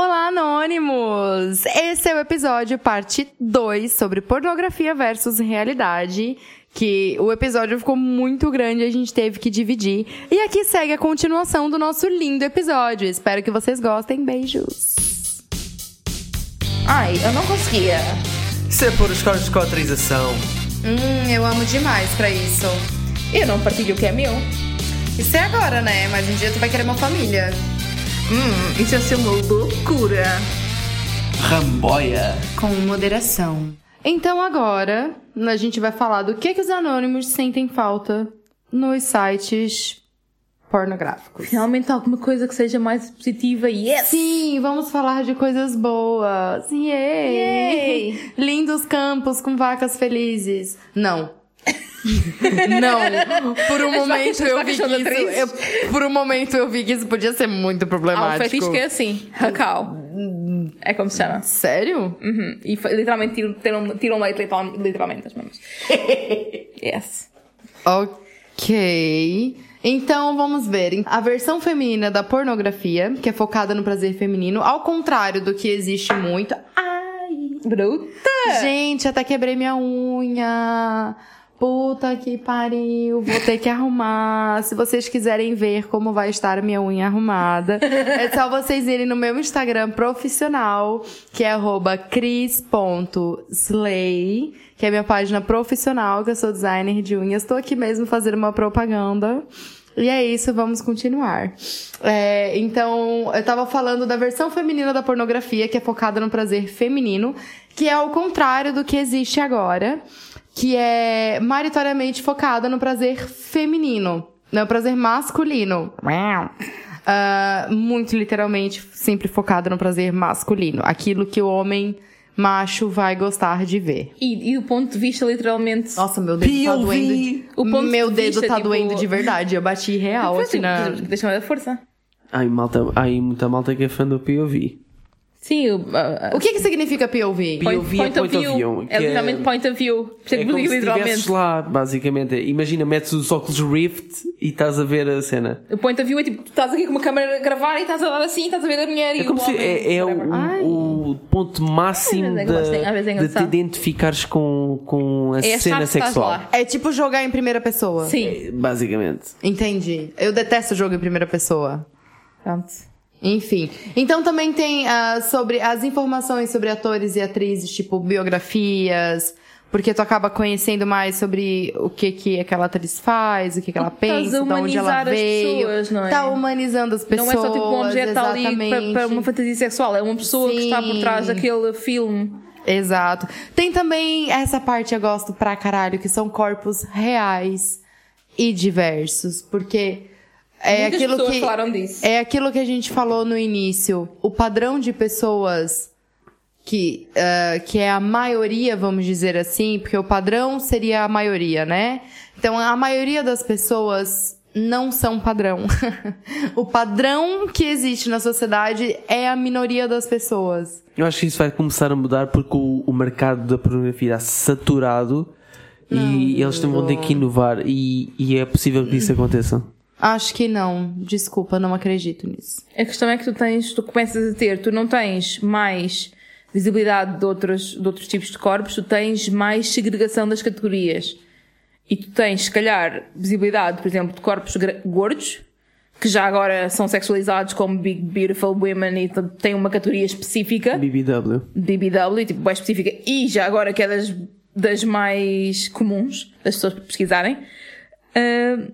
Olá, Anônimos! Esse é o episódio parte 2 sobre pornografia versus realidade. Que o episódio ficou muito grande e a gente teve que dividir. E aqui segue a continuação do nosso lindo episódio. Espero que vocês gostem. Beijos! Ai, eu não conseguia. Isso é por escolas de autorização. Hum, eu amo demais pra isso. Eu não partilho o que é meu. Isso é agora, né? Mas um dia tu vai querer uma família. Hum, isso ia ser uma loucura. Ramboia. Com moderação. Então agora a gente vai falar do que, que os anônimos sentem falta nos sites pornográficos. Finalmente alguma coisa que seja mais positiva. Yes! Sim, vamos falar de coisas boas. Yay! Yay! Lindos campos com vacas felizes. Não. Não, por um momento eu vi que isso, eu- por um momento eu vi que isso podia ser muito Há um problemático. fetiche que é assim, racal. É como se chama. Sério? Uhum. E literalmente tiram, tiram, tiram leite literal- literalmente as mamas. yes. Ok. Então vamos ver. A versão feminina da pornografia, que é focada no prazer feminino, ao contrário do que existe muito. Ai! Bruta! Gente, até quebrei minha unha. Puta que pariu, vou ter que arrumar. Se vocês quiserem ver como vai estar minha unha arrumada, é só vocês irem no meu Instagram profissional, que é cris.slay, que é minha página profissional, que eu sou designer de unhas. Tô aqui mesmo fazendo uma propaganda. E é isso, vamos continuar. É, então, eu tava falando da versão feminina da pornografia, que é focada no prazer feminino, que é ao contrário do que existe agora, que é maritoriamente focada no prazer feminino, no prazer masculino. Ah, muito literalmente, sempre focada no prazer masculino. Aquilo que o homem macho vai gostar de ver. E, e do ponto de vista, literalmente. Nossa, meu dedo tá POV. doendo. De... O ponto de meu dedo vista, tá tipo- doendo de verdade. Eu bati real Pois, aqui na. Deixa-me dar força. Ai, malta, ai, muita malta que é fã do POV. Sim, o. uh, O que que significa POV? Point, POV é point of point of view. É literalmente é- point of view. É É como digo se literalmente. lá, basicamente. Imagina, metes os óculos Rift e estás a ver a cena. O point of view é tipo, tu estás aqui com uma câmera a gravar e estás a dar assim, estás a ver a mulher e É como o se homem, é, é o, o ponto máximo é é da- de te identificares com, com a É cena sexual. É tipo jogar em primeira pessoa. Sim. É, Basicamente. Entendi. Eu detesto jogo em primeira pessoa. Pronto. Enfim. Então também tem ah, sobre as informações sobre atores e atrizes, tipo biografias, porque tu acaba conhecendo mais sobre o que que aquela atriz faz, o que que ela a pensa, de onde ela veio. pessoas, não é? Tá humanizando as pessoas. não é só tipo um objeto está ali para, uma fantasia sexual, é uma pessoa que está por Sim. trás daquele filme. Exato. Tem também essa parte eu gosto pra caralho, que são corpos reais e diversos, porque é Muitas aquilo pessoas que falaram disso. é aquilo que a gente falou no início. O padrão de pessoas que ah, que é a maioria, vamos dizer assim, porque o padrão seria a maioria, né? Então a maioria das pessoas não são padrão. o padrão que existe na sociedade é a minoria das pessoas. Eu acho que isso vai começar a mudar porque o, o mercado da pornografia está saturado e eles também vão ter que inovar e, e é possível que isso aconteça. Acho que não. Desculpa, não acredito nisso. A questão é que tu tens, tu começas a ter, tu não tens mais visibilidade de outros, de outros tipos de corpos, tu tens mais segregação das categorias. E tu tens, se calhar, visibilidade, por exemplo, de corpos gordos, que já agora são sexualizados como Big Beautiful Women e têm uma categoria específica. BBW. BBW, tipo, bem específica, e já agora que é das, das mais comuns, das pessoas pesquisarem. Ah,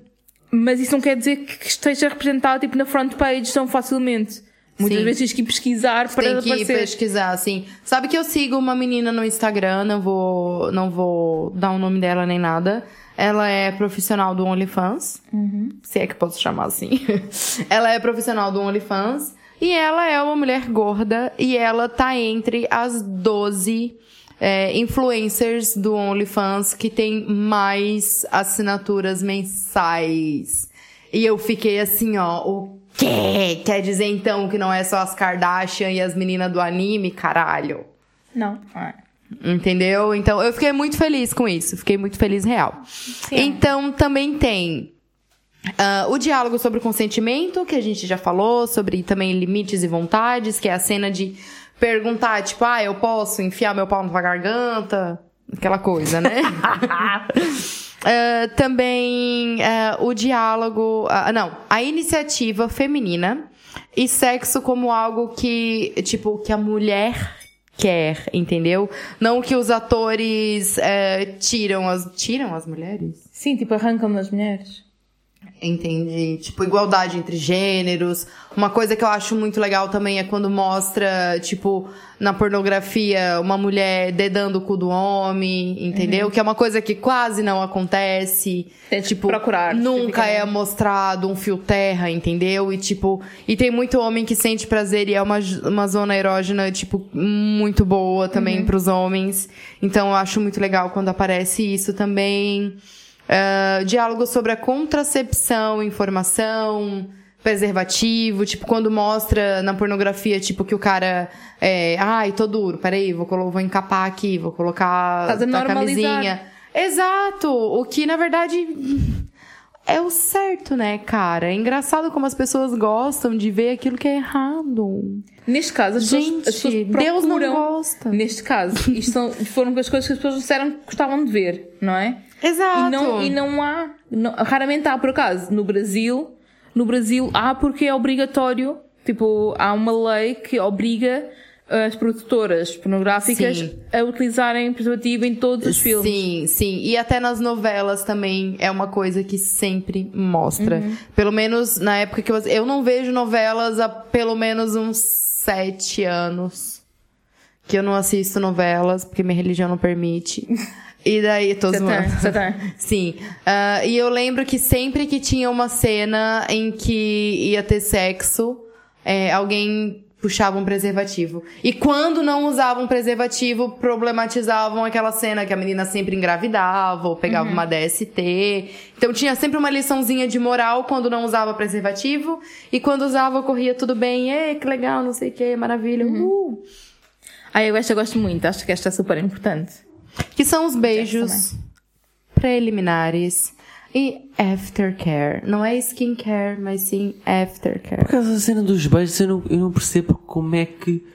mas isso não quer dizer que esteja representado, tipo, na front page tão facilmente. Muitas Sim. vezes tens que ir pesquisar para Tem que aparecer. pesquisar, assim. Sabe que eu sigo uma menina no Instagram, não vou, não vou dar o nome dela nem nada. Ela é profissional do OnlyFans. Se é que posso chamar assim. ela é profissional do OnlyFans. E ela é uma mulher gorda. E ela tá entre as 12 é, influencers do OnlyFans que tem mais assinaturas mensais. E eu fiquei assim, ó, o quê? Quer dizer então que não é só as Kardashian e as meninas do anime, caralho? Não. Entendeu? Então eu fiquei muito feliz com isso. Fiquei muito feliz real. Então também tem Ah, o diálogo sobre consentimento, que a gente já falou, sobre também limites e vontades, que é a cena de perguntar, tipo, ah, eu posso enfiar meu pau na tua garganta? Aquela coisa, né? Ah, também ah, o diálogo. ah, não, a iniciativa feminina e sexo como algo que, tipo, que a mulher quer, entendeu? Não que os atores eh, tiram as. Tiram as mulheres? Sim, tipo, arrancam das mulheres. Entendi. Tipo, igualdade entre gêneros. Uma coisa que eu acho muito legal também é quando mostra, tipo, na pornografia, uma mulher dedando o cu do homem, entendeu? Que é uma coisa que quase não acontece. Tem tipo, procurar, nunca é mostrado um fio terra, entendeu? E tipo, e tem muito homem que sente prazer e é uma, uma zona erógena, tipo, muito boa também Uhum. pros homens. Então eu acho muito legal quando aparece isso também. Ah, diálogo sobre a contracepção, informação, preservativo, tipo, quando mostra na pornografia, tipo, que o cara é, ai, tô duro, peraí, vou, vou encapar aqui, vou colocar Estás a camisinha. Exato! O que, na verdade, é o certo, né, cara? É engraçado como as pessoas gostam de ver aquilo que é errado. Neste caso, as Gente, pessoas, as pessoas Deus não procuram- gosta. Neste caso, isto são, foram as coisas que as pessoas disseram que gostavam de ver, não é? Exato. E não, e não há, não- raramente há por acaso. No Brasil, no Brasil há porque é obrigatório, tipo, há uma lei que obriga as produtoras pornográficas Sim. a utilizarem preservativo em todos os filmes. Sim, sim. E até nas novelas também é uma coisa que sempre mostra. Uhum. Pelo menos na época que eu. Eu não vejo novelas há pelo menos uns sete anos. Que eu não assisto novelas, porque minha religião não permite. E daí, tô zoando. Sim. Ah, e eu lembro que sempre que tinha uma cena em que ia ter sexo, é, alguém puxava um preservativo. E quando não usavam preservativo, problematizavam aquela cena que a menina sempre engravidava ou pegava uma DST. Então tinha sempre uma liçãozinha de moral quando não usava preservativo. E quando usava, corria tudo bem. Ê, que legal, não sei o que, maravilha. Uh. Ah, eu esta eu gosto muito, acho que esta é super importante. Que são os beijos preliminares e aftercare. Não é skincare, mas sim aftercare. Por causa da cena dos beijos, eu não, eu não percebo como é que.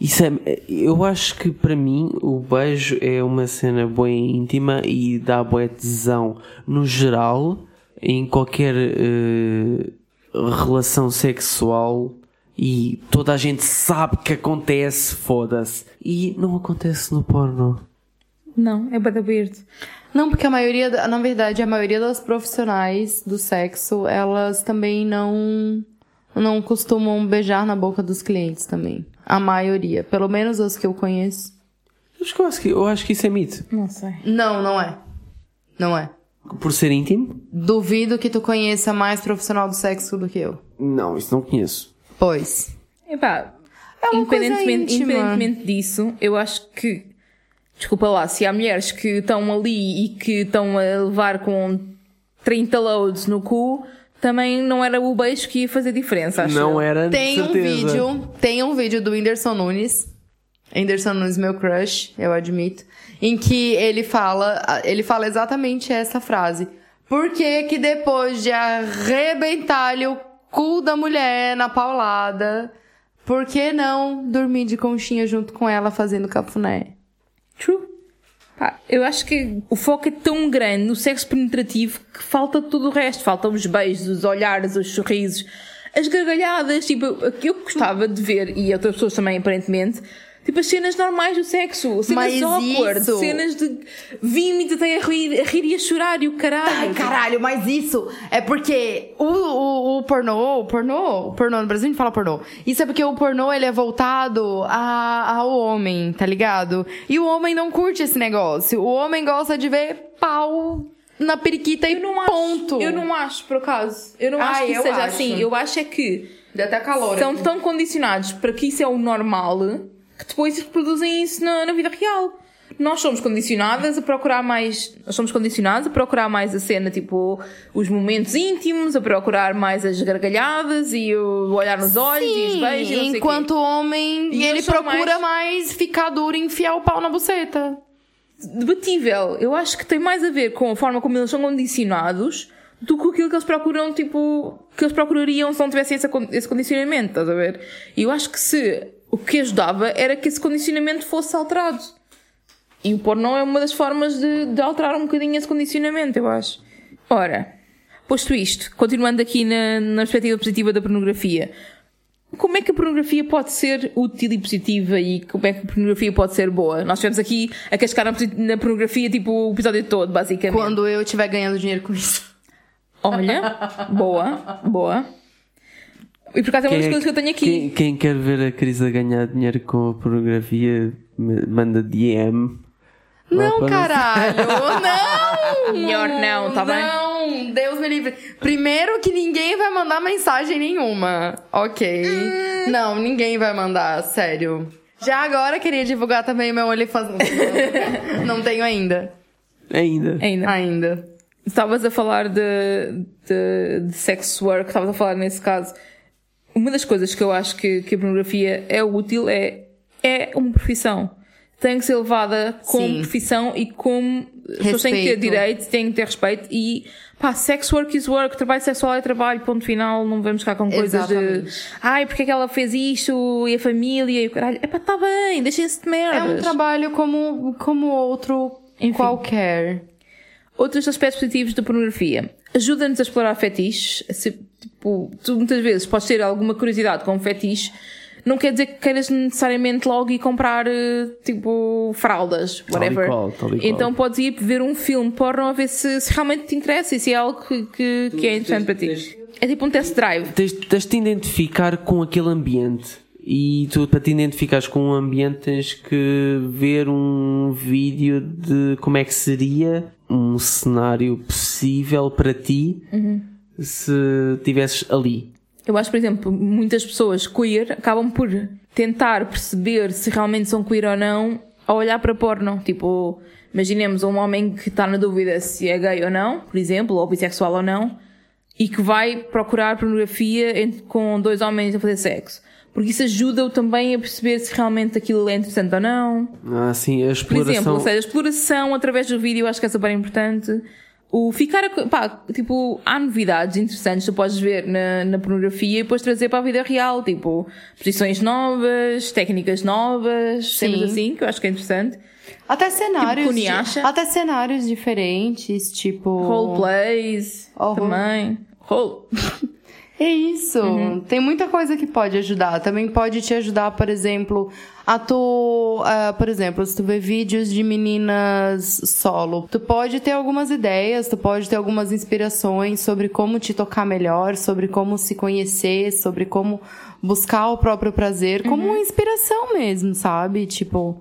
Isso é, eu acho que para mim o beijo é uma cena bem íntima e dá boa tesão no geral, em qualquer eh, relação sexual e toda a gente sabe que acontece, foda-se. E não acontece no porno. Não, é bada weird. Não, porque a maioria, na verdade, a maioria das profissionais do sexo, elas também não não costumam beijar na boca dos clientes também. A maioria, pelo menos as que eu conheço. Eu acho que, eu acho que, eu acho que isso é mito. Não sei. Não, não é. Não é. Por ser íntimo? Duvido que tu conheça mais profissional do sexo do que eu. Não, isso não conheço. Pois. Epá, É uma coisa independentemente, íntima. independentemente disso, eu acho que, desculpa lá, se há mulheres que estão ali e que estão a levar com 30 loads no cu, também não era o beijo que ia fazer diferença, acho Não eu. era Tem um vídeo, tem um vídeo do Whindersson Nunes. Whindersson Nunes, meu crush, eu admito. Em que ele fala, ele fala exatamente essa frase. Por que que depois de arrebentar-lhe o cu da mulher na paulada, por que não dormir de conchinha junto com ela fazendo cafuné? True. Pá, eu acho que o foco é tão grande no sexo penetrativo que falta tudo o resto. Faltam os beijos, os olhares, os sorrisos, as gargalhadas. Tipo, eu gostava de ver, e outras pessoas também, aparentemente, tipo as cenas normais do sexo. Cenas Mas awkward, isso- cenas de vime até a rir, a rir e a chorar e o caralho. Ai, caralho, mas isso é porque o, o, o pornô, o pornô, o pornô, no Brasil a gente fala pornô. Isso é porque o pornô, ele é voltado a, ao homem, tá ligado? E o homem não curte esse negócio. O homem gosta de ver pau na periquita e Eu não ponto. acho, eu não acho, por acaso. Eu não Ai, acho que seja acho. assim. Eu acho é que Dá até calor. são tão condicionados para que isso é o normal que depois reproduzem isso na, na vida real. Nós somos condicionadas a procurar mais. Nós somos condicionados a procurar mais a cena, tipo, os momentos íntimos, a procurar mais as gargalhadas e o olhar nos olhos e os Sim, beijos. e não sei o quê. enquanto o homem, E ele procura mais- mais... ficar duro e enfiar o pau na buceta. Debatível. Eu acho que tem mais a ver com a forma como eles são condicionados do que aquilo que eles procuram, tipo, que eles procurariam se não tivessem esse, esse condicionamento, estás a ver? E eu acho que se o que ajudava era que esse condicionamento fosse alterado. E o porno é uma das formas de, de alterar um bocadinho esse condicionamento, eu acho. Ora, posto isto, continuando aqui na, na perspectiva positiva da pornografia, como é que a pornografia pode ser útil e positiva e como é que a pornografia pode ser boa? Nós estivemos aqui a cascar na pornografia tipo o episódio todo, basicamente. Quando eu estiver ganhando dinheiro com isso. Olha, boa, boa. E por acaso é uma das Quem, coisas que eu tenho aqui. quem, quem quer ver a Cris a ganhar dinheiro com a pornografia, manda DM. Não, para- caralho, não! Melhor não, tá bem? Não, Deus me livre. Primeiro que ninguém vai mandar mensagem nenhuma. Ok. Hum. Não, ninguém vai mandar, sério. Já agora queria divulgar também o meu OnlyFans. Não tenho ainda. Ainda. Ainda. Ainda. Estavas a falar de, de, de sex work, estavas a falar nesse caso. Uma das coisas que eu acho que, que a pornografia é útil é, é uma profissão. Tem que ser levada como Sim. profissão e como as pessoas têm que ter Respeito. direito, têm que ter respeito e pá, sex work is work, trabalho sexual é trabalho, ponto final, não vamos ficar com coisas de Exatamente. ai, porque é que ela fez isto e a família e o caralho. É pá, tá bem, deixem-se de É merdas. um trabalho como, como outro Enfim. qualquer. Outros aspectos positivos da pornografia. Ajuda-nos a explorar fetiches. Se, tipo, tu muitas vezes podes ter alguma curiosidade com um fetiche. Não quer dizer que queiras necessariamente logo ir comprar, eh, tipo, fraldas, Tal e whatever. qual, tal e qual. Então podes ir ver um filme porno a ver se, se realmente te interessa e se é algo que, que, que é interessante para ti. É tipo um test drive. Tens, tens de te identificar com aquele ambiente. E tu, para te identificares com um ambiente, tens que ver um vídeo de como é que seria um cenário possível para ti se estivesses ali. Eu acho, por exemplo, muitas pessoas queer acabam por tentar perceber se realmente são queer ou não ao olhar para porno. Tipo, imaginemos um homem que está na dúvida se é gay ou não, por exemplo, ou bissexual ou não, e que vai procurar pornografia entre- com dois homens a fazer sexo. Porque isso ajuda-o também a perceber se realmente aquilo é interessante ou não. Ah, sim, a Por exploração. exemplo, ou seja, a exploração através do vídeo eu acho que é super importante. O ficar, a, pá, tipo, há novidades interessantes que tu podes ver na, na pornografia e depois trazer para a vida real, tipo, posições novas, técnicas novas, cenas assim, que eu acho que é interessante. Até cenários. Tipo, Kuniasha. até cenários diferentes, tipo. Roleplays, Horror. também. Role. É isso. Uhum. Tem muita coisa que pode ajudar. Também pode te ajudar, por exemplo, a tu, ah, por exemplo, se tu vê vídeos de meninas solo, tu pode ter algumas ideias, tu pode ter algumas inspirações sobre como te tocar melhor, sobre como se conhecer, sobre como buscar o próprio prazer, como Uhum. uma inspiração mesmo, sabe? Tipo,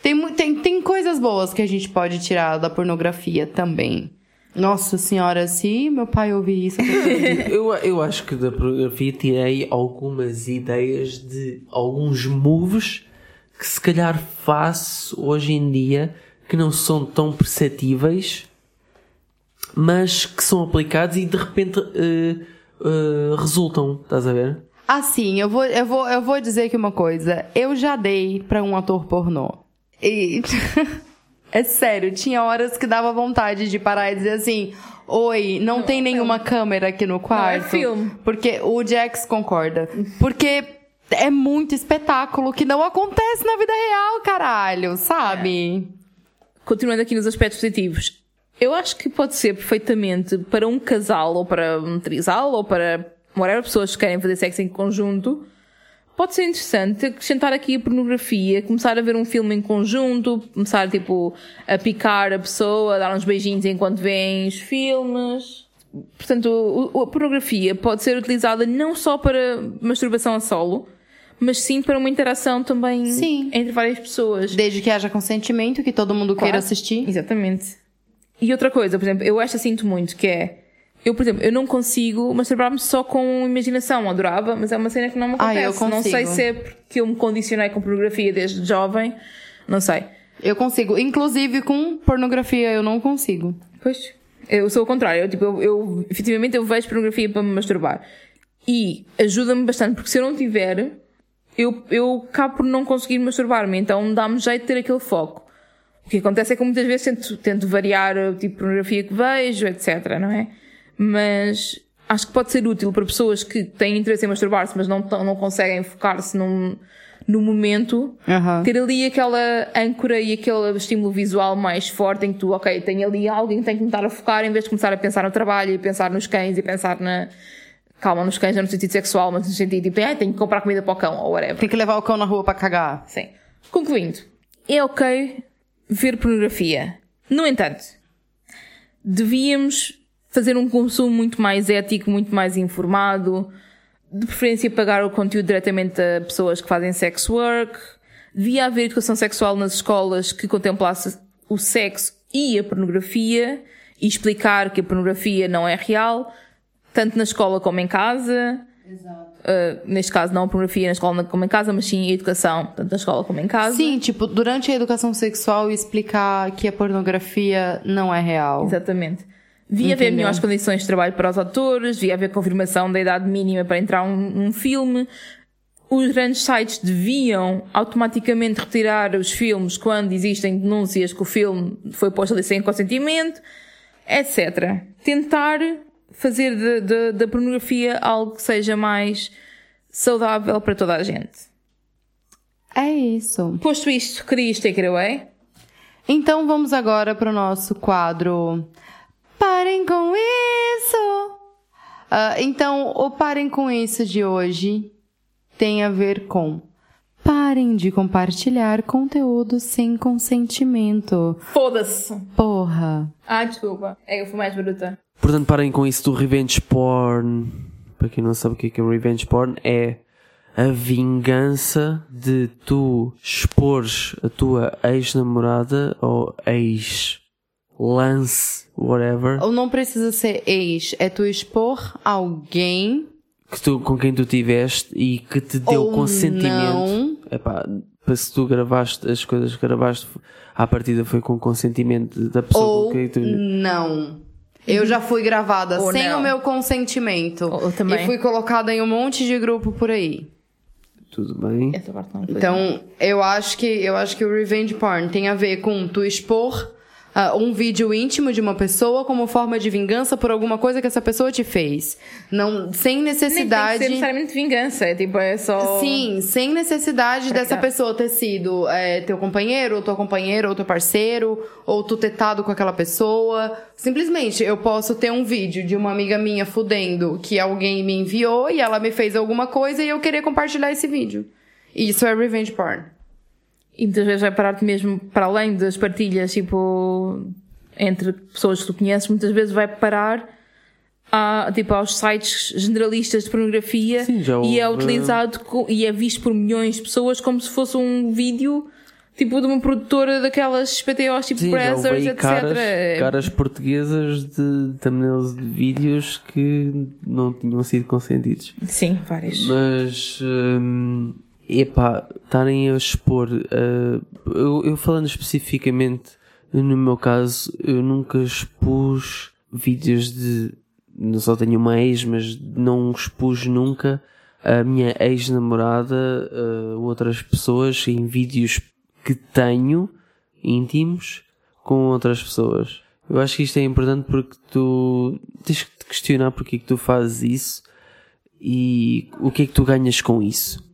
tem, tem, tem coisas boas que a gente pode tirar da pornografia também. Nossa senhora, se meu pai ouvir isso, eu Eu, acho que da pornografia tirei algumas ideias de alguns moves que se calhar faço hoje em dia que não são tão perceptíveis, mas que são aplicados e de repente eh, eh, resultam, estás a ver? Assim, eu vou, eu vou, eu vou dizer aqui uma coisa. Eu já dei pra um ator pornô. E. é sério, tinha horas que dava vontade de parar e dizer assim: Oi, não, tem nenhuma câmera aqui no quarto. filme. Porque o Jax concorda. Porque é muito espetáculo que não acontece na vida real, caralho, sabe? continuando aqui nos aspectos positivos, eu acho que pode ser perfeitamente para um casal, ou para um trisal, ou para whatever pessoas que querem fazer sexo em conjunto, pode ser interessante acrescentar aqui a pornografia, começar a ver um filme em conjunto, começar tipo a picar a pessoa, a dar uns beijinhos enquanto veem os filmes. Portanto, a pornografia pode ser utilizada não só para masturbação a solo, mas sim para uma interação também Sim. entre várias pessoas. Desde que haja consentimento, que todo mundo queira Claro. assistir. Exatamente. E outra coisa, por exemplo, eu esta sinto muito, que é. Eu, por exemplo, eu não consigo masturbar-me só com imaginação, adorava, mas é uma cena que não me Ah, acontece. eu não sei consigo. se é porque eu me condicionei com pornografia desde jovem, não sei. Eu consigo. Inclusive com pornografia eu não consigo. Pois, eu sou o contrário. Eu, tipo, eu, eu, efetivamente, eu vejo pornografia para me masturbar. E ajuda-me bastante, porque se eu não tiver, eu, eu acabo por não conseguir masturbar-me. Então dá-me jeito de ter aquele foco. O que acontece é que muitas vezes tento, tento variar o tipo de pornografia que vejo, etc, não é? Mas acho que pode ser útil para pessoas que têm interesse em masturbar-se, mas não, não conseguem focar-se num, no momento, Aham. ter ali aquela âncora e aquele estímulo visual mais forte em que tu, ok, tenho ali alguém que tem que me estar a focar em vez de começar a pensar no trabalho e pensar nos cães e pensar na. Calma, nos cães não no sentido sexual, mas no sentido tipo, ah, tenho que comprar comida para o cão ou whatever. Tem que levar o cão na rua pra cagar. Sim. Concluindo, é ok ver pornografia. No entanto, devíamos fazer um consumo muito mais ético, muito mais informado, de preferência pagar o conteúdo diretamente a pessoas que fazem sex work. Devia haver educação sexual nas escolas que contemplasse o sexo e a pornografia e explicar que a pornografia não é real, tanto na escola como em casa. Uh, neste caso, não a pornografia na escola como em casa, mas sim a educação, tanto na escola como em casa. Sim, tipo, durante a educação sexual explicar que a pornografia não é real. Exatamente. Devia haver melhores condições de trabalho para os atores, devia haver confirmação da idade mínima para entrar um, um filme. Os grandes sites deviam automaticamente retirar os filmes quando existem denúncias que o filme foi posto ali sem consentimento, etc. Tentar fazer da pornografia algo que seja mais saudável para toda a gente. É isso. Posto isto, querias take it away? Então vamos agora pro nosso quadro Parem com isso! Ah, então, o Parem com isso de hoje tem a ver com Parem de compartilhar conteúdo sem consentimento. Foda-se! Porra. Ah, desculpa. É, eu fui mais bruta. Portanto, parem com isso do revenge porn. Para quem não sabe o que é, que é revenge porn, é a vingança de tu expores a tua ex-namorada ou ex-lance, whatever, Ou não precisa ser ex, é tu expor alguém que tu, com quem tu tiveste e que te deu Ou consentimento. não. Epá, para se tu gravaste as coisas que gravaste, à partida foi com consentimento da pessoa ou com quem tu. não. Eu já fui gravada Ou sem não. o meu consentimento. Ou- ou também. E fui colocada em um monte de grupo por aí. Tudo bem. Então, eu acho que eu acho que o revenge porn tem a ver com tu expor ah, um vídeo íntimo de uma pessoa como forma de vingança por alguma coisa que essa pessoa te fez. Não, sem Nem necessidade. ser necessariamente vingança, é tipo, é só. Sim, sem necessidade dessa pessoa ter sido é, teu companheiro, ou tua companheira, ou teu parceiro, ou tu ter tado com aquela pessoa. Simplesmente, eu posso ter um vídeo de uma amiga minha fudendo que alguém me enviou e ela me fez alguma coisa e eu querer compartilhar esse vídeo. Isso é revenge porn. E muitas vezes vai parar-te mesmo para além das partilhas, tipo, entre pessoas que tu conheces, muitas vezes vai parar a, tipo, aos sites generalistas de pornografia Sim, e é utilizado e é visto por milhões de pessoas como se fosse um vídeo tipo de uma produtora daquelas PTOs tipo Sim, Brazzers, etc. caras, É- caras portuguesas de thumbnails de vídeos que não tinham sido consentidos. Sim, várias. Mas, hum, epá, estarem a expor, uh, eu, eu falando especificamente, no meu caso, eu nunca expus vídeos de, não só tenho uma ex, mas não expus nunca a minha ex-namorada, uh, outras pessoas em vídeos que tenho íntimos com outras pessoas. Eu acho que isto é importante porque tu tens que te questionar porque é que tu fazes isso e o que é que tu ganhas com isso?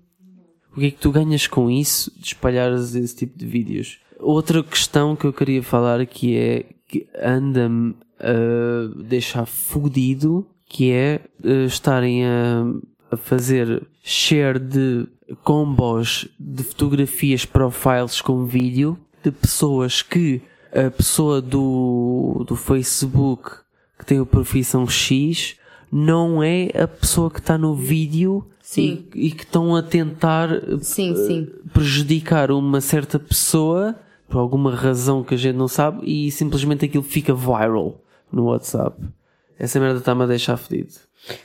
O que é que tu ganhas com isso de espalhares esse tipo de vídeos? Outra questão que eu queria falar que é que anda-me a deixar fudido, que é eh, estarem a, a fazer share de combos de fotografias profiles com vídeo de pessoas que a pessoa do, do Facebook que tem a profissão X não é a pessoa que está no vídeo Sim. E, e que estão a tentar eh, Sim, sim. prejudicar uma certa pessoa por alguma razão que a gente não sabe e simplesmente aquilo fica viral no WhatsApp. Essa merda está-me a deixar fedido.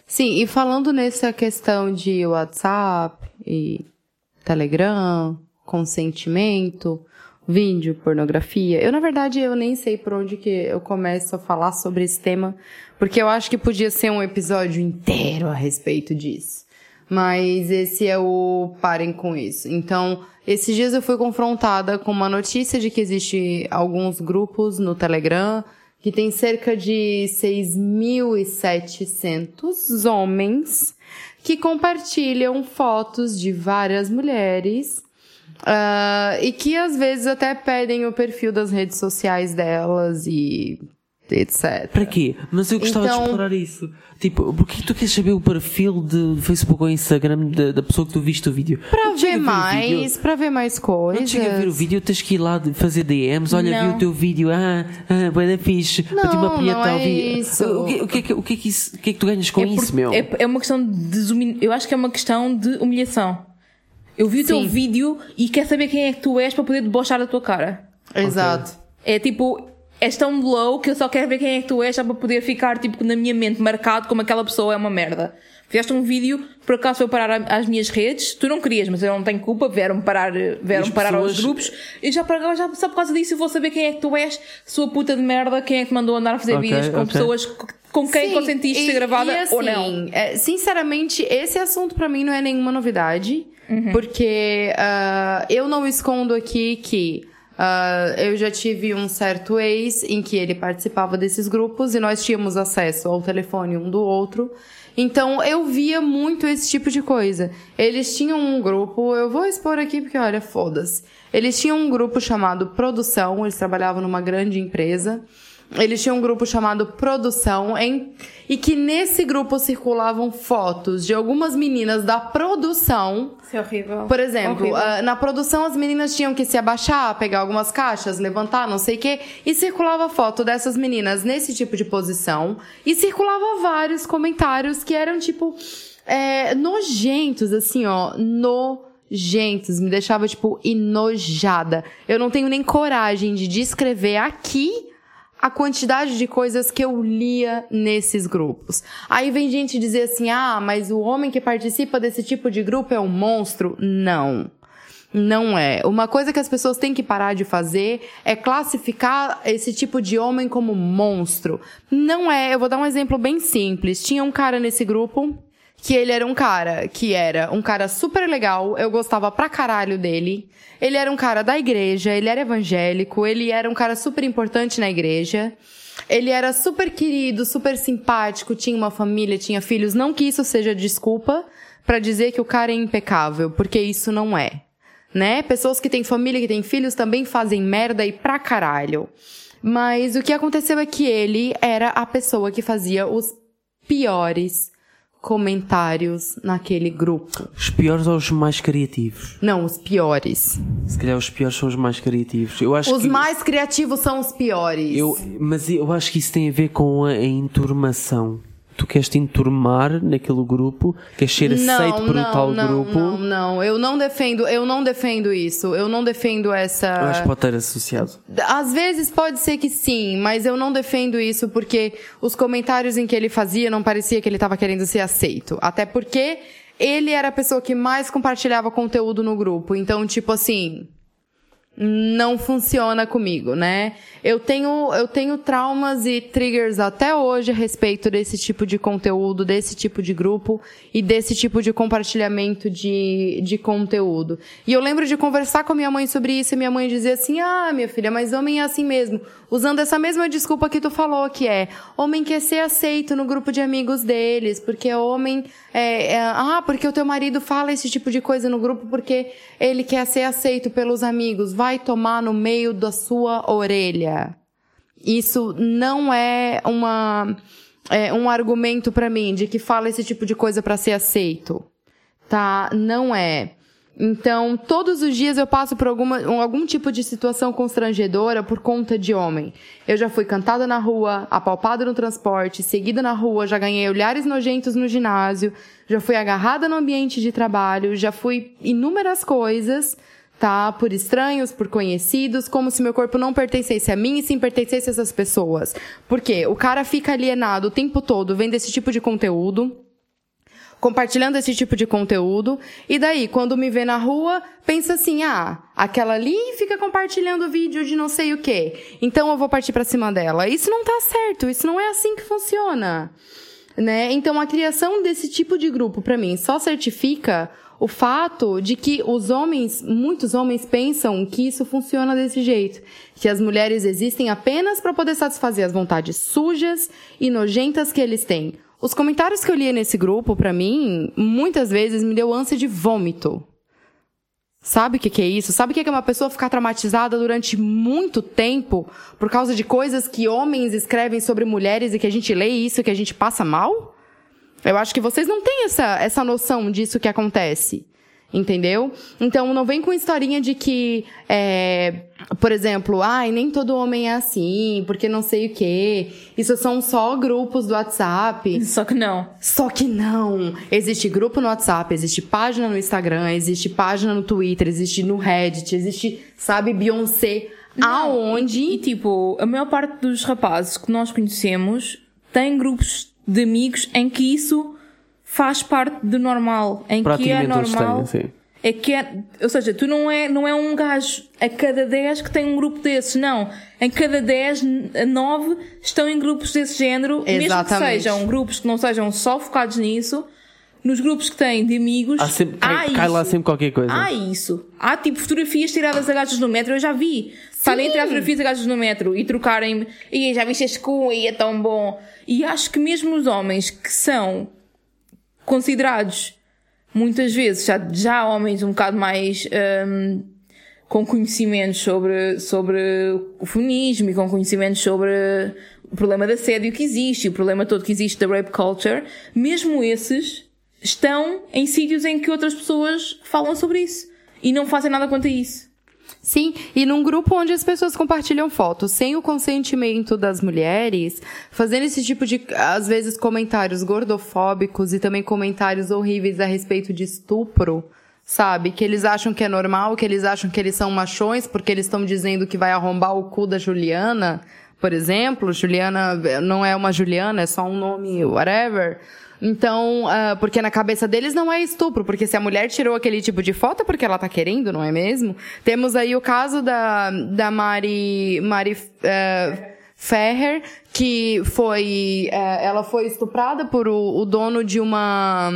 Sim, e falando nessa questão de WhatsApp e Telegram, consentimento, vídeo, pornografia, eu na verdade eu nem sei por onde que eu começo a falar sobre esse tema, porque eu acho que podia ser um episódio inteiro a respeito disso. Mas esse é o parem com isso. Então, esses dias eu fui confrontada com uma notícia de que existe alguns grupos no Telegram que tem cerca de 6.700 homens que compartilham fotos de várias mulheres uh, e que às vezes até pedem o perfil das redes sociais delas e etc. Para quê? Mas eu gostava Então- de explorar isso. Tipo, porquê tu queres saber o perfil de Facebook ou Instagram da, da pessoa que tu viste o vídeo? Não chega ver vídeo. mais, pra ver mais coisas. Não chega a ver o vídeo, tens que ir lá fazer DMs, olha, Não. vi o teu vídeo, ah, ah, bué da fixe, bati uma Não, punheta não ao é isso. O que, o, que é que, o, que é que isso, o que é que tu ganhas com é, isso, meu? é, é uma questão de Eu acho que é uma questão de humilhação. Eu vi o teu Sim. vídeo e quer saber quem é que tu és para poder debochar a tua cara. Exato. É tipo, és tão low que eu só quero ver quem é que tu és só para poder ficar tipo na minha mente marcado como aquela pessoa é uma merda. Fizeste um vídeo, por acaso foi parar às minhas redes, tu não querias, mas eu não tenho culpa, vieram parar, vieram as parar aos pessoas- grupos, e já, para, já só por causa disso eu vou saber quem é que tu és, sua puta de merda, quem é que mandou andar a fazer Ok, vídeos com ok. pessoas co- com quem Sim, consentiste e- ser gravada e assim, ou não. é, sinceramente, esse assunto pra mim não é nenhuma novidade. Uhum. Porque ah, eu não escondo aqui que ah, eu já tive um certo ex em que ele participava desses grupos e nós tínhamos acesso ao telefone um do outro. Então eu via muito esse tipo de coisa. Eles tinham um grupo, eu vou expor aqui porque olha, foda-se. Eles tinham um grupo chamado Produção, eles trabalhavam numa grande empresa. Eles tinham um grupo chamado Produção, em, e que nesse grupo circulavam fotos de algumas meninas da produção. Isso é horrível. Por exemplo, Horrível. ah, na produção as meninas tinham que se abaixar, pegar algumas caixas, levantar, não sei o quê, e circulava foto dessas meninas nesse tipo de posição, e circulava vários comentários que eram tipo é, nojentos, assim, ó, nojentos, me deixava tipo enojada. Eu não tenho nem coragem de descrever aqui a quantidade de coisas que eu lia nesses grupos. Aí vem gente dizer assim: ah, mas o homem que participa desse tipo de grupo é um monstro. Não. Não é. Uma coisa que as pessoas têm que parar de fazer é classificar esse tipo de homem como monstro. Não é. Eu vou dar um exemplo bem simples. Tinha um cara nesse grupo que ele era um cara que era um cara super legal, eu gostava pra caralho dele. Ele era um cara da igreja, ele era evangélico, ele era um cara super importante na igreja. Ele era super querido, super simpático, tinha uma família, tinha filhos. Não que isso seja desculpa pra dizer que o cara é impecável, porque isso não é. Né? Pessoas que têm família, que têm filhos também fazem merda e pra caralho. Mas o que aconteceu é que ele era a pessoa que fazia os piores comentários naquele grupo. Os piores ou os mais criativos? Não, os piores. Se calhar os piores são os mais criativos. Eu acho Os que mais criativos são os piores. eu, mas eu acho que isso tem a ver com a, a enturmação. Tu queres te enturmar naquele grupo, queres ser aceito por um tal não, grupo. Não, não, eu não defendo, eu não defendo isso. Eu não defendo essa. Eu acho que pode ter associado. Às vezes pode ser que sim, mas eu não defendo isso porque os comentários em que ele fazia não parecia que ele estava querendo ser aceito. Até porque ele era a pessoa que mais compartilhava conteúdo no grupo. Então, tipo assim, não funciona comigo, né? Eu tenho, eu tenho traumas e triggers até hoje a respeito desse tipo de conteúdo, desse tipo de grupo e desse tipo de compartilhamento de, de conteúdo. E eu lembro de conversar com a minha mãe sobre isso e minha mãe dizia assim: ah, minha filha, mas homem é assim mesmo. Usando essa mesma desculpa que tu falou, que é homem quer ser aceito no grupo de amigos deles, porque homem é, é, ah, porque o teu marido fala esse tipo de coisa no grupo porque ele quer ser aceito pelos amigos. Vai tomar no meio da sua orelha. Isso não é uma é, um argumento pra mim de que fala esse tipo de coisa pra ser aceito. Tá? Não é. Então, todos os dias eu passo por alguma, algum tipo de situação constrangedora por conta de homem. Eu já fui cantada na rua, apalpada no transporte, seguida na rua, já ganhei olhares nojentos no ginásio, já fui agarrada no ambiente de trabalho, já fui inúmeras coisas, tá? Por estranhos, por conhecidos, como se meu corpo não pertencesse a mim e sim pertencesse a essas pessoas. Por quê? O cara fica alienado o tempo todo vendo esse tipo de conteúdo compartilhando esse tipo de conteúdo. E daí, quando me vê na rua, pensa assim: ah, aquela ali fica compartilhando vídeo de não sei o quê. Então eu vou partir pra cima dela. Isso não tá certo, isso não é assim que funciona. Né? Então a criação desse tipo de grupo, pra mim, só certifica o fato de que os homens, muitos homens pensam que isso funciona desse jeito, que as mulheres existem apenas para poder satisfazer as vontades sujas e nojentas que eles têm. Os comentários que eu li nesse grupo, para mim, muitas vezes me deu ânsia de vômito. Sabe o que, que, é isso? Sabe o que é uma pessoa ficar traumatizada durante muito tempo por causa de coisas que homens escrevem sobre mulheres e que a gente lê isso e que a gente passa mal? Eu acho que vocês não têm essa, essa noção disso que acontece. Entendeu? Então não vem com historinha de que, é, por exemplo, ai, nem todo homem é assim, porque não sei o quê. Isso são só grupos do WhatsApp. Só que não. Só que não. Existe grupo no WhatsApp, existe página no Instagram, existe página no Twitter, existe no Reddit, existe, sabe, Beyoncé. Não, aonde. E, e tipo, a maior parte dos rapazes que nós conhecemos tem grupos de amigos em que isso faz parte do normal, em que é normal. Têm, é que é, ou seja, tu não é, não é um gajo a cada 10 que tem um grupo desses, não. Em cada 10, 9 estão em grupos desse género, Exatamente. mesmo que sejam grupos que não sejam só focados nisso. Nos grupos que têm de amigos, há, sempre, há cai, isso. cai lá sempre qualquer coisa. Há isso. Há tipo fotografias tiradas a gajos no metro, eu já vi. Estarem a tirar fotografias a gajos no metro e trocarem, e já viste este cu e é tão bom. E acho que mesmo os homens que são considerados muitas vezes já, já homens um bocado mais um, com conhecimentos sobre, sobre o feminismo e com conhecimentos sobre o problema de assédio que existe, o problema todo que existe da rape culture, mesmo esses estão em sítios em que outras pessoas falam sobre isso e não fazem nada quanto a isso. Sim, e num grupo onde as pessoas compartilham fotos sem o consentimento das mulheres, fazendo esse tipo de, às vezes, comentários gordofóbicos e também comentários horríveis a respeito de estupro, sabe? Que eles acham que é normal, que eles acham que eles são machões porque eles estão dizendo que vai arrombar o cu da Juliana, por exemplo. Juliana não é uma Juliana, é só um nome, whatever. Então, uh, porque na cabeça deles não é estupro, porque se a mulher tirou aquele tipo de foto é porque ela tá querendo, não é mesmo? Temos aí o caso da, da Mari, Mari uh, Ferrer, que foi, uh, ela foi estuprada por o, o dono de uma,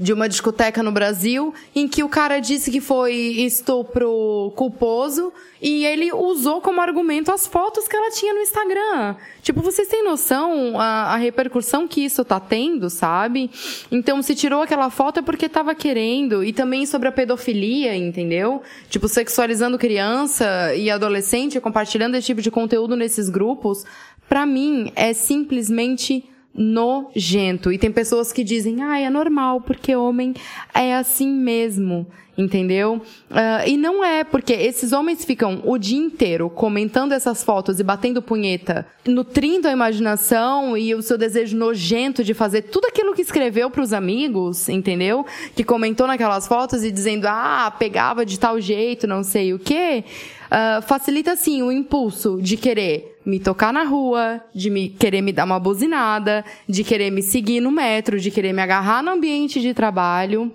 de uma discoteca no Brasil, em que o cara disse que foi estupro culposo e ele usou como argumento as fotos que ela tinha no Instagram. Tipo, vocês têm noção a, a repercussão que isso tá tendo, sabe? Então, se tirou aquela foto é porque tava querendo. E também sobre a pedofilia, entendeu? Tipo, sexualizando criança e adolescente, compartilhando esse tipo de conteúdo nesses grupos. Pra mim, é simplesmente nojento. E tem pessoas que dizem, ah, é normal, porque homem é assim mesmo. Entendeu? Uh, e não é, porque esses homens ficam o dia inteiro comentando essas fotos e batendo punheta, nutrindo a imaginação e o seu desejo nojento de fazer tudo aquilo que escreveu para os amigos, entendeu? Que comentou naquelas fotos e dizendo, ah, pegava de tal jeito, não sei o quê. Uh, facilita, sim, o impulso de querer me tocar na rua, de me querer me dar uma buzinada, de querer me seguir no metro, de querer me agarrar no ambiente de trabalho.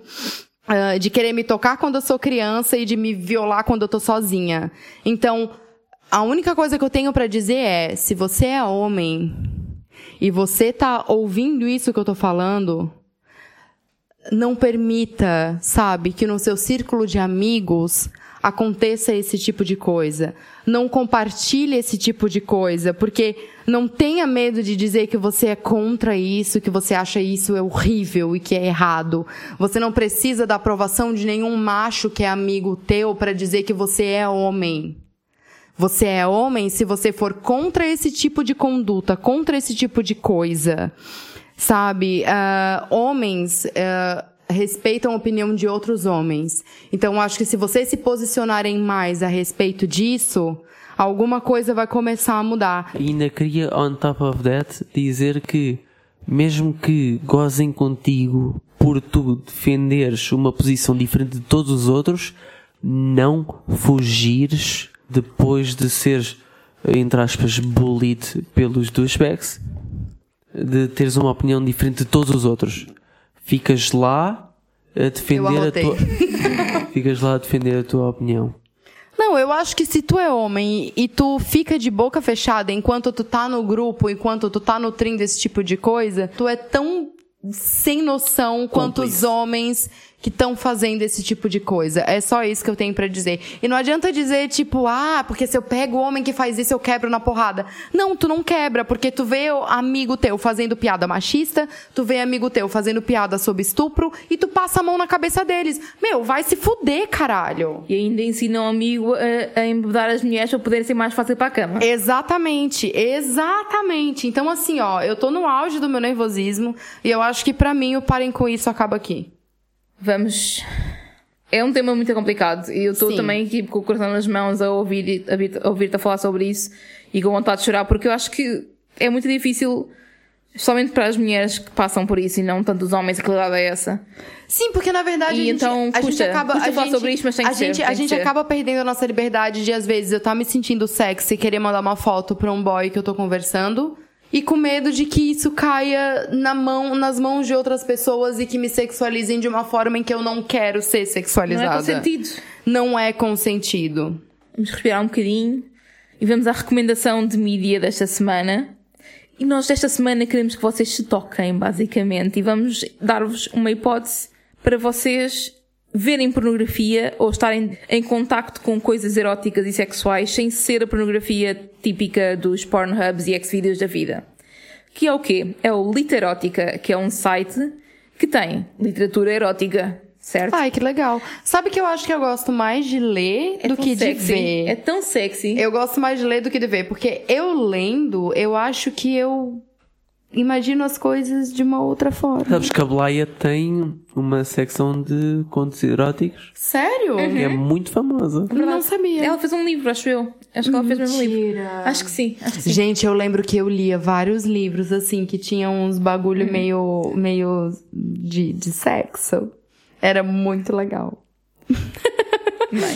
Uh, de querer me tocar quando eu sou criança e de me violar quando eu tô sozinha. Então, a única coisa que eu tenho para dizer é, se você é homem e você tá ouvindo isso que eu tô falando, não permita, sabe, que no seu círculo de amigos aconteça esse tipo de coisa. Não compartilhe esse tipo de coisa, porque não tenha medo de dizer que você é contra isso, que você acha isso é horrível e que é errado. Você não precisa da aprovação de nenhum macho que é amigo teu para dizer que você é homem. Você é homem se você for contra esse tipo de conduta, contra esse tipo de coisa. Sabe? Uh, homens. Uh, respeitam a opinião de outros homens. Então, acho que se vocês se posicionarem mais a respeito disso, alguma coisa vai começar a mudar. E ainda queria, on top of that, dizer que, mesmo que gozem contigo por tu defenderes uma posição diferente de todos os outros, não fugires depois de seres, entre aspas, bullied pelos douchebags, de teres uma opinião diferente de todos os outros ficas lá a defender a tua ficas lá a defender a tua opinião. Não, eu acho que se tu é homem e tu fica de boca fechada enquanto tu tá no grupo, enquanto tu tá nutrindo esse tipo de coisa, tu é tão sem noção quanto os homens que estão fazendo esse tipo de coisa. É só isso que eu tenho pra dizer. E não adianta dizer, tipo, ah, porque se eu pego o homem que faz isso, eu quebro na porrada. Não, tu não quebra, porque tu vê amigo teu fazendo piada machista, tu vê amigo teu fazendo piada sobre estupro, e tu passa a mão na cabeça deles. Meu, vai se fuder, caralho. E ainda ensina um amigo a, a embebedar as mulheres para poderem ser mais fácil para cama. Exatamente, exatamente. Então, assim, ó, eu tô no auge do meu nervosismo, e eu acho que para mim o parem com isso acaba aqui. Vamos. É um tema muito complicado e eu estou também aqui com o coração nas mãos a ouvir a ouvir-te a falar sobre isso e com vontade de chorar porque eu acho que é muito difícil, somente para as mulheres que passam por isso e não tanto os homens, a realidade é essa. Sim, porque na verdade e a gente, então, a custa, gente acaba custa a falar gente, sobre isso, mas tem que a ser, gente, a gente ser. acaba perdendo a nossa liberdade de às vezes eu estar me sentindo sexy e querer mandar uma foto pra um boy que eu tô conversando e com medo de que isso caia na mão, nas mãos de outras pessoas e que me sexualizem de uma forma em que eu não quero ser Não é sexualizada. consentido. Não é consentido. Vamos respirar um bocadinho e vamos à recomendação de mídia desta semana. E nós desta semana queremos que vocês se toquem, basicamente, e vamos dar-vos uma hipótese para vocês verem pornografia ou estarem em contacto com coisas eróticas e sexuais sem ser a pornografia típica dos Pornhubs e Xvideos da vida. Que é o quê? É o Literótica, que é um site que tem literatura erótica, certo? Ai, que legal. Sabe que eu acho que eu gosto mais de ler É do que de sexy. ver. É tão sexy. Eu gosto mais de ler do que de ver, porque eu lendo, eu acho que eu imagino as coisas de uma outra forma. Sabes que a Blaia tem uma secção de contos eróticos Sério? que é muito famosa. Não sabia. Ela fez um livro, acho eu. Acho que ela fez mesmo um livro. Mentira. Acho que sim, acho que sim. Gente, eu lembro que eu lia vários livros, assim, que tinham uns bagulho Uhum. meio, meio de, de sexo. Era muito legal.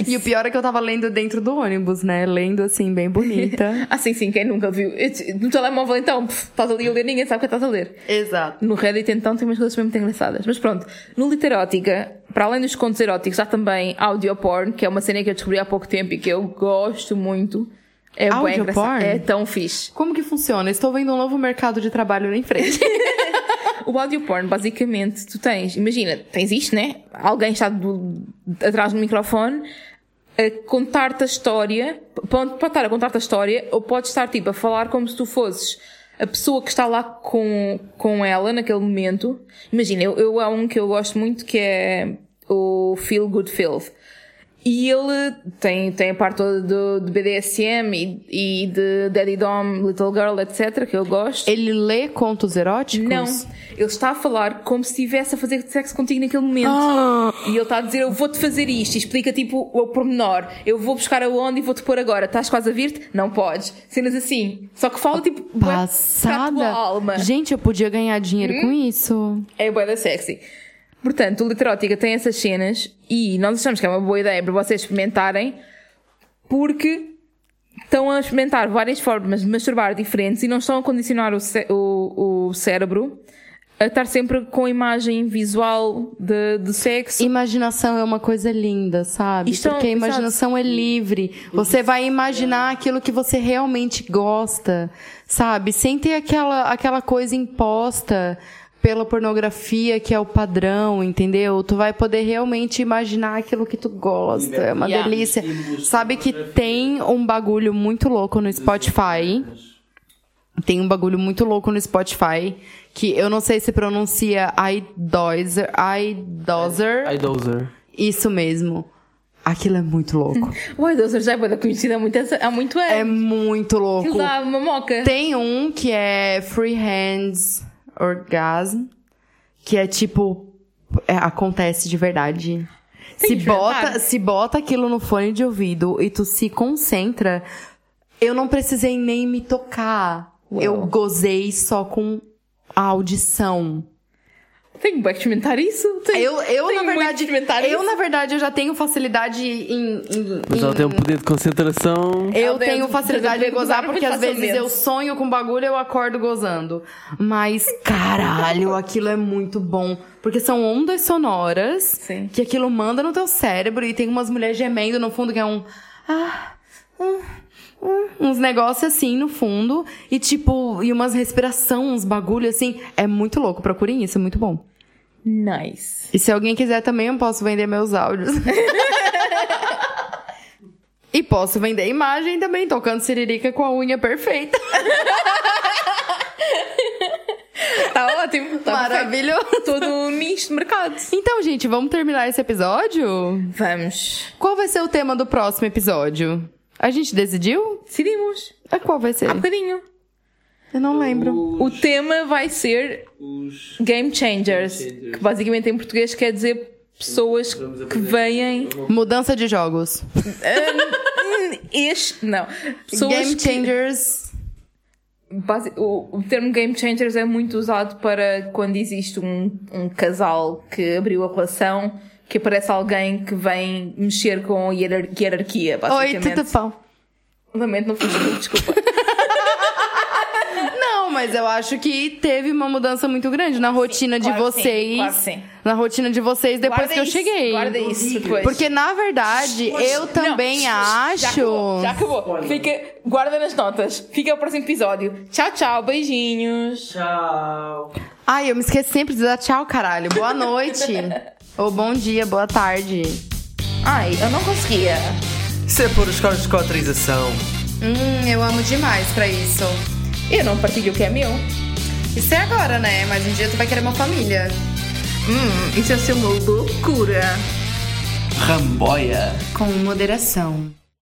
E o pior é que eu tava lendo dentro do ônibus, né? Lendo, assim, bem bonita. Ah, sim, quem nunca viu? No telemóvel, então, estás ali a ler, ninguém sabe o que estás a ler. Exato. No Reddit, então, tem umas coisas mesmo muito engraçadas. Mas pronto, no Literótica, para além dos contos eróticos, há também audio porn, que é uma cena que eu descobri há pouco tempo e que eu gosto muito. É bem engraçado. É tão fixe. Como que funciona? Estou vendo um novo mercado de trabalho em frente. O audio porn, basicamente, tu tens, imagina, tens isto, né? Alguém está do- atrás do microfone a contar-te a história, pode, pode estar a contar-te a história, ou pode estar tipo a falar como se tu fosses a pessoa que está lá com, com ela naquele momento. Imagina, eu, eu há um que eu gosto muito que é o Feel Good Filth. E ele tem, tem a parte toda do, de BDSM e, e de Daddy Dom, Little Girl, etc., que eu gosto. Ele lê contos eróticos? Não, ele está a falar como se estivesse a fazer sexo contigo naquele momento. Ah. E ele está a dizer: Eu vou-te fazer isto. E explica tipo o pormenor. Eu vou buscar aonde e vou-te pôr agora. Estás quase a vir-te? Não podes. Cenas assim. Só que fala tipo. a Passada. tua alma. Gente, eu podia ganhar dinheiro com isso. É bué da sexy. Portanto, o Literótica tem essas cenas e nós achamos que é uma boa ideia para vocês experimentarem porque estão a experimentar várias formas de masturbar diferentes e não estão a condicionar o, cé- o, o cérebro a estar sempre com a imagem visual de, de sexo. Imaginação é uma coisa linda, sabe? É um- Porque a imaginação é livre. Você vai imaginar aquilo que você realmente gosta, sabe? Sem ter aquela, aquela coisa imposta pela pornografia que é o padrão, entendeu? Tu vai poder realmente imaginar aquilo que tu gosta. É uma Yeah. delícia. Sabe que tem um bagulho muito louco no Spotify. Tem um bagulho muito louco no Spotify que eu não sei se pronuncia iDozer, iDozer. Idozer. Isso mesmo. Aquilo é muito louco. O Idoser já é da conhecida há muito, há muito é anos. muito louco. Dá uma moca. Tem um que é Free Hands Orgasm, que é tipo é, acontece de verdade. Tem Se que bota, experimentar. se bota aquilo no fone de ouvido e tu se concentra, eu não precisei nem me tocar. Uau. Eu gozei só com a audição. Bué que experimentar isso. Tenho, Eu, eu tenho na verdade, eu isso. na verdade eu já tenho facilidade em, em- Mas em- ela tem um poder de concentração. Eu deve- tenho facilidade de gozar porque às vezes eu sonho com bagulho e eu acordo gozando. Mas caralho, aquilo é muito bom. Porque são ondas sonoras Sim. que aquilo manda no teu cérebro e tem umas mulheres gemendo no fundo que é um. Ah, hum, uns negócios assim no fundo. E tipo, e umas respiração, uns bagulho assim. É muito louco. Procurem isso, é muito bom. Nice. E se alguém quiser também, eu posso vender meus áudios. e posso vender imagem também, tocando siririca com a unha perfeita. Tá ótimo. Tá Maravilhoso. Todo nicho de mercado. Então, gente, vamos terminar esse episódio? Vamos. Qual vai ser o tema do próximo episódio? A gente decidiu? Decidimos. Ah, Qual vai ser? Há bocadinho. Eu não lembro. O tema vai ser Os... Game Changers, Changers. que basicamente em português quer dizer pessoas que vêm. Mudança de jogos. Este, não. Pessoas Game que- changers. O, o termo Game Changers é muito usado para quando existe um, um casal que abriu a relação que aparece alguém que vem mexer com hierar- hierarquia, Oi, basicamente. tudo bom? Lamento, não fiz tudo, desculpa. Não, mas eu acho que teve uma mudança muito grande na rotina de claro que sim, vocês. claro sim. Na rotina de vocês depois Guarda que eu isso, cheguei. Guarda isso depois. Porque, na verdade, eu também acho. Já acabou, já acabou. Fica, guarda nas notas. Fica ao próximo episódio. Tchau, tchau. Beijinhos. Tchau. Ai, eu me esqueço sempre de dar tchau, caralho. Boa noite. Ou bom dia, boa tarde. Ai, eu não conseguia. Isso é por os cortes de cotrização. Hum, eu amo demais pra isso. Eu não partilho o que é meu. Isso é agora, né? Mas um dia tu vai querer uma família. Hum, isso é ser uma loucura. Ramboia. Com moderação.